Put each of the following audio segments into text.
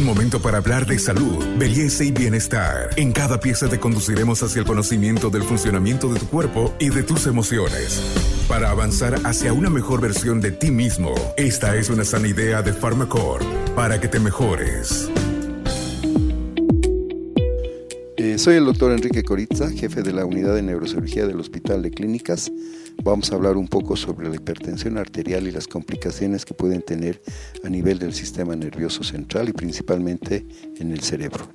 Un momento para hablar de salud, belleza y bienestar. En cada pieza te conduciremos hacia el conocimiento del funcionamiento de tu cuerpo y de tus emociones. Para avanzar hacia una mejor versión de ti mismo, esta es una sana idea de Pharmacorp para que te mejores. Soy el doctor Enrique Coritza, jefe de la unidad de neurocirugía del Hospital de Clínicas. Vamos a hablar un poco sobre la hipertensión arterial y las complicaciones que pueden tener a nivel del sistema nervioso central y principalmente en el cerebro.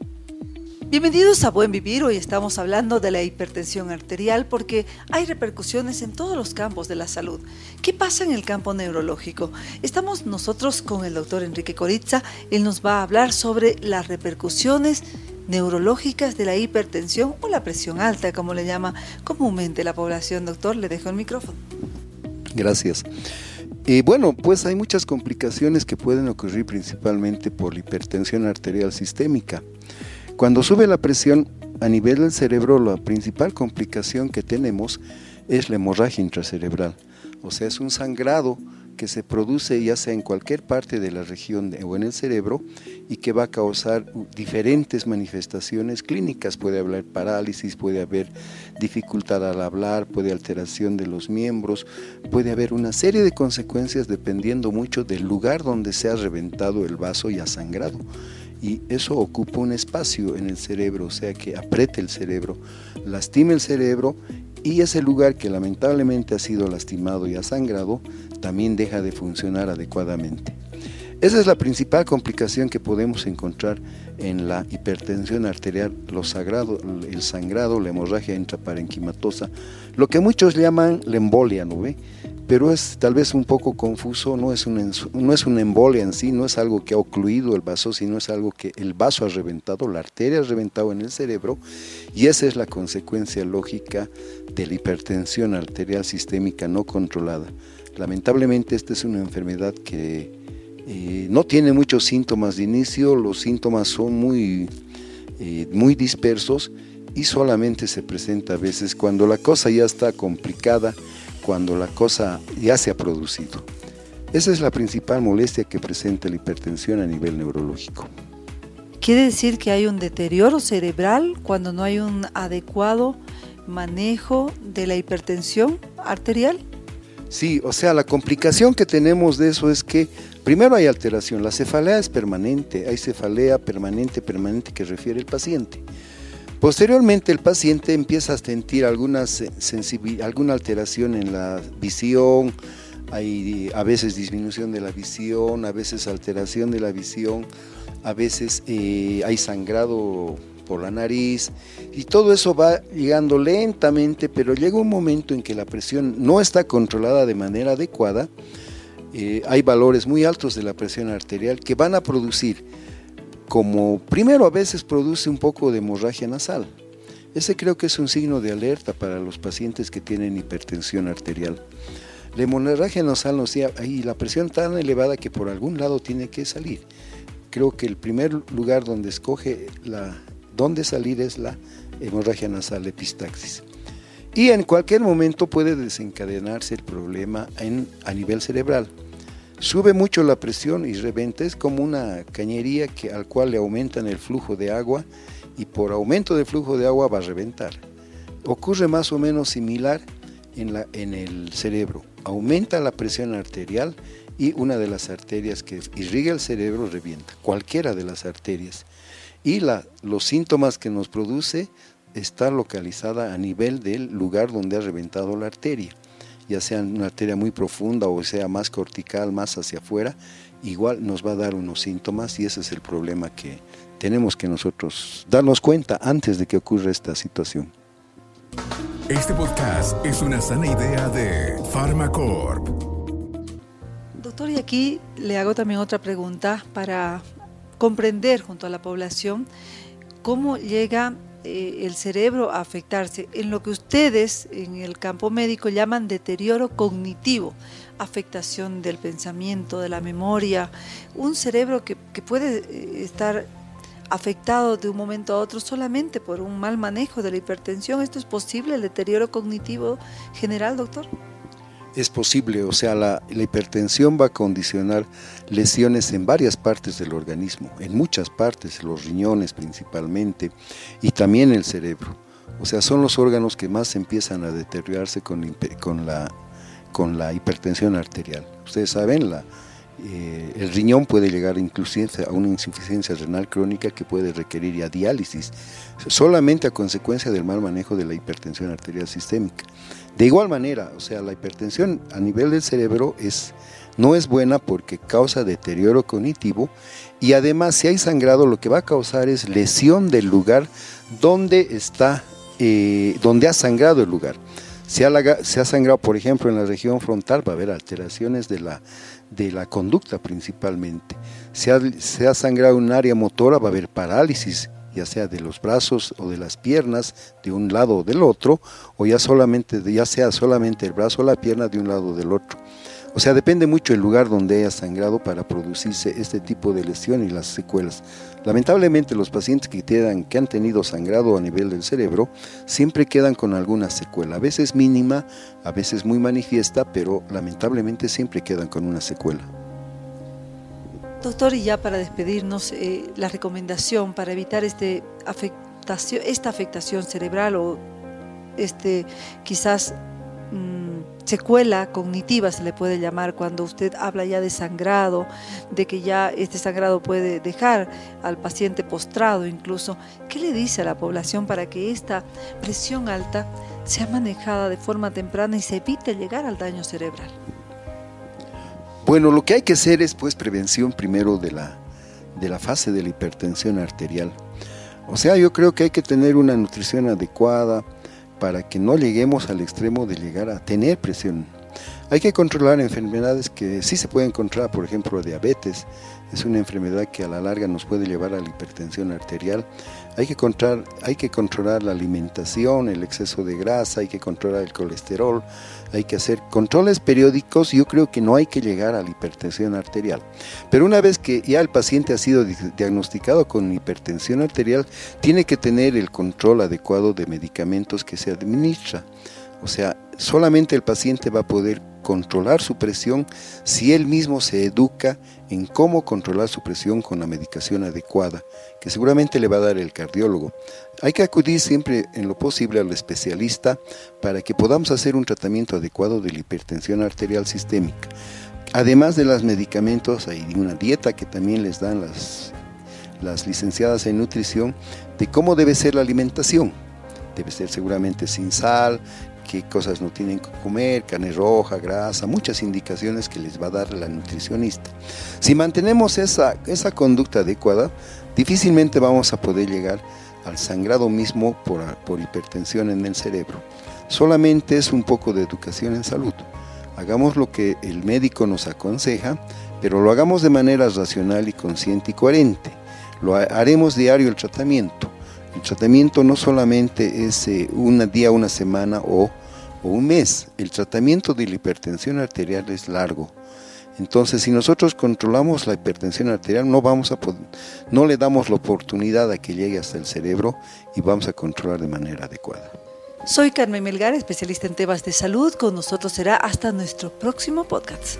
Bienvenidos a Buen Vivir. Hoy estamos hablando de la hipertensión arterial porque hay repercusiones en todos los campos de la salud. ¿Qué pasa en el campo neurológico? Estamos nosotros con el doctor Enrique Coritza. Él nos va a hablar sobre las repercusiones neurológicas de la hipertensión o la presión alta, como le llama comúnmente la población. Doctor, le dejo el micrófono. Gracias. Y bueno, pues hay muchas complicaciones que pueden ocurrir principalmente por la hipertensión arterial sistémica. Cuando sube la presión a nivel del cerebro, la principal complicación que tenemos es la hemorragia intracerebral. O sea, es un sangrado que se produce ya sea en cualquier parte de la región o en el cerebro y que va a causar diferentes manifestaciones clínicas. Puede haber parálisis, puede haber dificultad al hablar, puede alteración de los miembros, puede haber una serie de consecuencias dependiendo mucho del lugar donde se ha reventado el vaso y ha sangrado. Y eso ocupa un espacio en el cerebro, o sea que apriete el cerebro, lastime el cerebro y ese lugar que lamentablemente ha sido lastimado y ha sangrado también deja de funcionar adecuadamente. Esa es la principal complicación que podemos encontrar en la hipertensión arterial, el sangrado, la hemorragia intraparenquimatosa, lo que muchos llaman la embolia, ¿no ve? Pero es tal vez un poco confuso, no es, una, no es una embolia en sí, no es algo que ha ocluido el vaso, sino es algo que el vaso ha reventado, la arteria ha reventado en el cerebro y esa es la consecuencia lógica de la hipertensión arterial sistémica no controlada. Lamentablemente esta es una enfermedad que eh, no tiene muchos síntomas de inicio, los síntomas son muy, eh, muy dispersos y solamente se presenta a veces cuando la cosa ya está complicada, cuando la cosa ya se ha producido. Esa es la principal molestia que presenta la hipertensión a nivel neurológico. ¿Quiere decir que hay un deterioro cerebral cuando no hay un adecuado manejo de la hipertensión arterial? Sí, o sea, la complicación que tenemos de eso es que primero hay alteración, la cefalea es permanente, hay cefalea permanente, permanente que refiere el paciente. Posteriormente el paciente empieza a sentir alguna, alguna alteración en la visión, hay a veces disminución de la visión, a veces alteración de la visión, a veces eh, hay sangrado por la nariz y todo eso va llegando lentamente, pero llega un momento en que la presión no está controlada de manera adecuada, eh, hay valores muy altos de la presión arterial que van a producir como primero a veces produce un poco de hemorragia nasal. Ese creo que es un signo de alerta para los pacientes que tienen hipertensión arterial. La hemorragia nasal nos dice, ahí la presión tan elevada que por algún lado tiene que salir. Creo que el primer lugar donde escoge la dónde salir es la hemorragia nasal, epistaxis. Y en cualquier momento puede desencadenarse el problema en, a nivel cerebral. Sube mucho la presión y reventa, es como una cañería que, al cual le aumentan el flujo de agua y por aumento del flujo de agua va a reventar. Ocurre más o menos similar en, la, en el cerebro. Aumenta la presión arterial y una de las arterias que irriga el cerebro revienta, cualquiera de las arterias. Y la, los síntomas que nos produce está localizada a nivel del lugar donde ha reventado la arteria ya sea una arteria muy profunda o sea más cortical, más hacia afuera, igual nos va a dar unos síntomas y ese es el problema que tenemos que nosotros darnos cuenta antes de que ocurra esta situación. Este podcast es una sana idea de Pharmacorp. Doctor, y aquí le hago también otra pregunta para comprender junto a la población cómo llega eh, el cerebro a afectarse en lo que ustedes en el campo médico llaman deterioro cognitivo, afectación del pensamiento, de la memoria, un cerebro que, puede eh, estar afectado de un momento a otro solamente por un mal manejo de la hipertensión. ¿Esto es posible, el deterioro cognitivo general, doctor? Es posible, o sea, la, hipertensión va a condicionar lesiones en varias partes del organismo, en muchas partes, los riñones principalmente, y también el cerebro. O sea, son los órganos que más empiezan a deteriorarse con, con, la, con la hipertensión arterial. Ustedes saben, la, eh, el riñón puede llegar inclusive a una insuficiencia renal crónica que puede requerir ya diálisis, solamente a consecuencia del mal manejo de la hipertensión arterial sistémica. De igual manera, o sea, la hipertensión a nivel del cerebro es, no es buena porque causa deterioro cognitivo y además si hay sangrado lo que va a causar es lesión del lugar donde está, eh, donde ha sangrado el lugar. Se ha sangrado, por ejemplo, en la región frontal, va a haber alteraciones de la, de la conducta principalmente. Si ha, se ha sangrado un área motora, va a haber parálisis ya sea de los brazos o de las piernas de un lado o del otro, o ya, solamente, ya sea solamente el brazo o la pierna de un lado o del otro. O sea, depende mucho el lugar donde haya sangrado para producirse este tipo de lesión y las secuelas. Lamentablemente los pacientes que, quedan, que han tenido sangrado a nivel del cerebro siempre quedan con alguna secuela, a veces mínima, a veces muy manifiesta, pero lamentablemente siempre quedan con una secuela. Doctor, y ya para despedirnos, eh, la recomendación para evitar este afectación, esta afectación cerebral o este quizás secuela cognitiva se le puede llamar cuando usted habla ya de sangrado, de que ya este sangrado puede dejar al paciente postrado incluso. ¿Qué le dice a la población para que esta presión alta sea manejada de forma temprana y se evite llegar al daño cerebral? Bueno, lo que hay que hacer es pues prevención primero de la, de la fase de la hipertensión arterial. O sea, yo creo que hay que tener una nutrición adecuada para que no lleguemos al extremo de llegar a tener presión. Hay que controlar enfermedades que sí se pueden controlar, por ejemplo, diabetes. Es una enfermedad que a la larga nos puede llevar a la hipertensión arterial. Hay que, controlar, hay que controlar la alimentación, el exceso de grasa, hay que controlar el colesterol, hay que hacer controles periódicos, yo creo que no hay que llegar a la hipertensión arterial. Pero una vez que ya el paciente ha sido diagnosticado con hipertensión arterial, tiene que tener el control adecuado de medicamentos que se administra. O sea, solamente el paciente va a poder controlar su presión si él mismo se educa en cómo controlar su presión con la medicación adecuada, que seguramente le va a dar el cardiólogo. Hay que acudir siempre en lo posible al especialista para que podamos hacer un tratamiento adecuado de la hipertensión arterial sistémica. Además de los medicamentos, hay una dieta que también les dan las, las licenciadas en nutrición de cómo debe ser la alimentación. Debe ser seguramente sin sal, qué cosas no tienen que comer, carne roja, grasa, muchas indicaciones que les va a dar la nutricionista. Si mantenemos esa, esa conducta adecuada, difícilmente vamos a poder llegar al sangrado mismo por, por hipertensión en el cerebro. Solamente es un poco de educación en salud. Hagamos lo que el médico nos aconseja, pero lo hagamos de manera racional y consciente y coherente. Lo haremos diario el tratamiento el tratamiento no solamente es eh, un día, una semana o, un mes. El tratamiento de la hipertensión arterial es largo. Entonces, si nosotros controlamos la hipertensión arterial, no, no le damos la oportunidad a que llegue hasta el cerebro y vamos a controlar de manera adecuada. Soy Carmen Melgar, especialista en temas de salud. Con nosotros será hasta nuestro próximo podcast.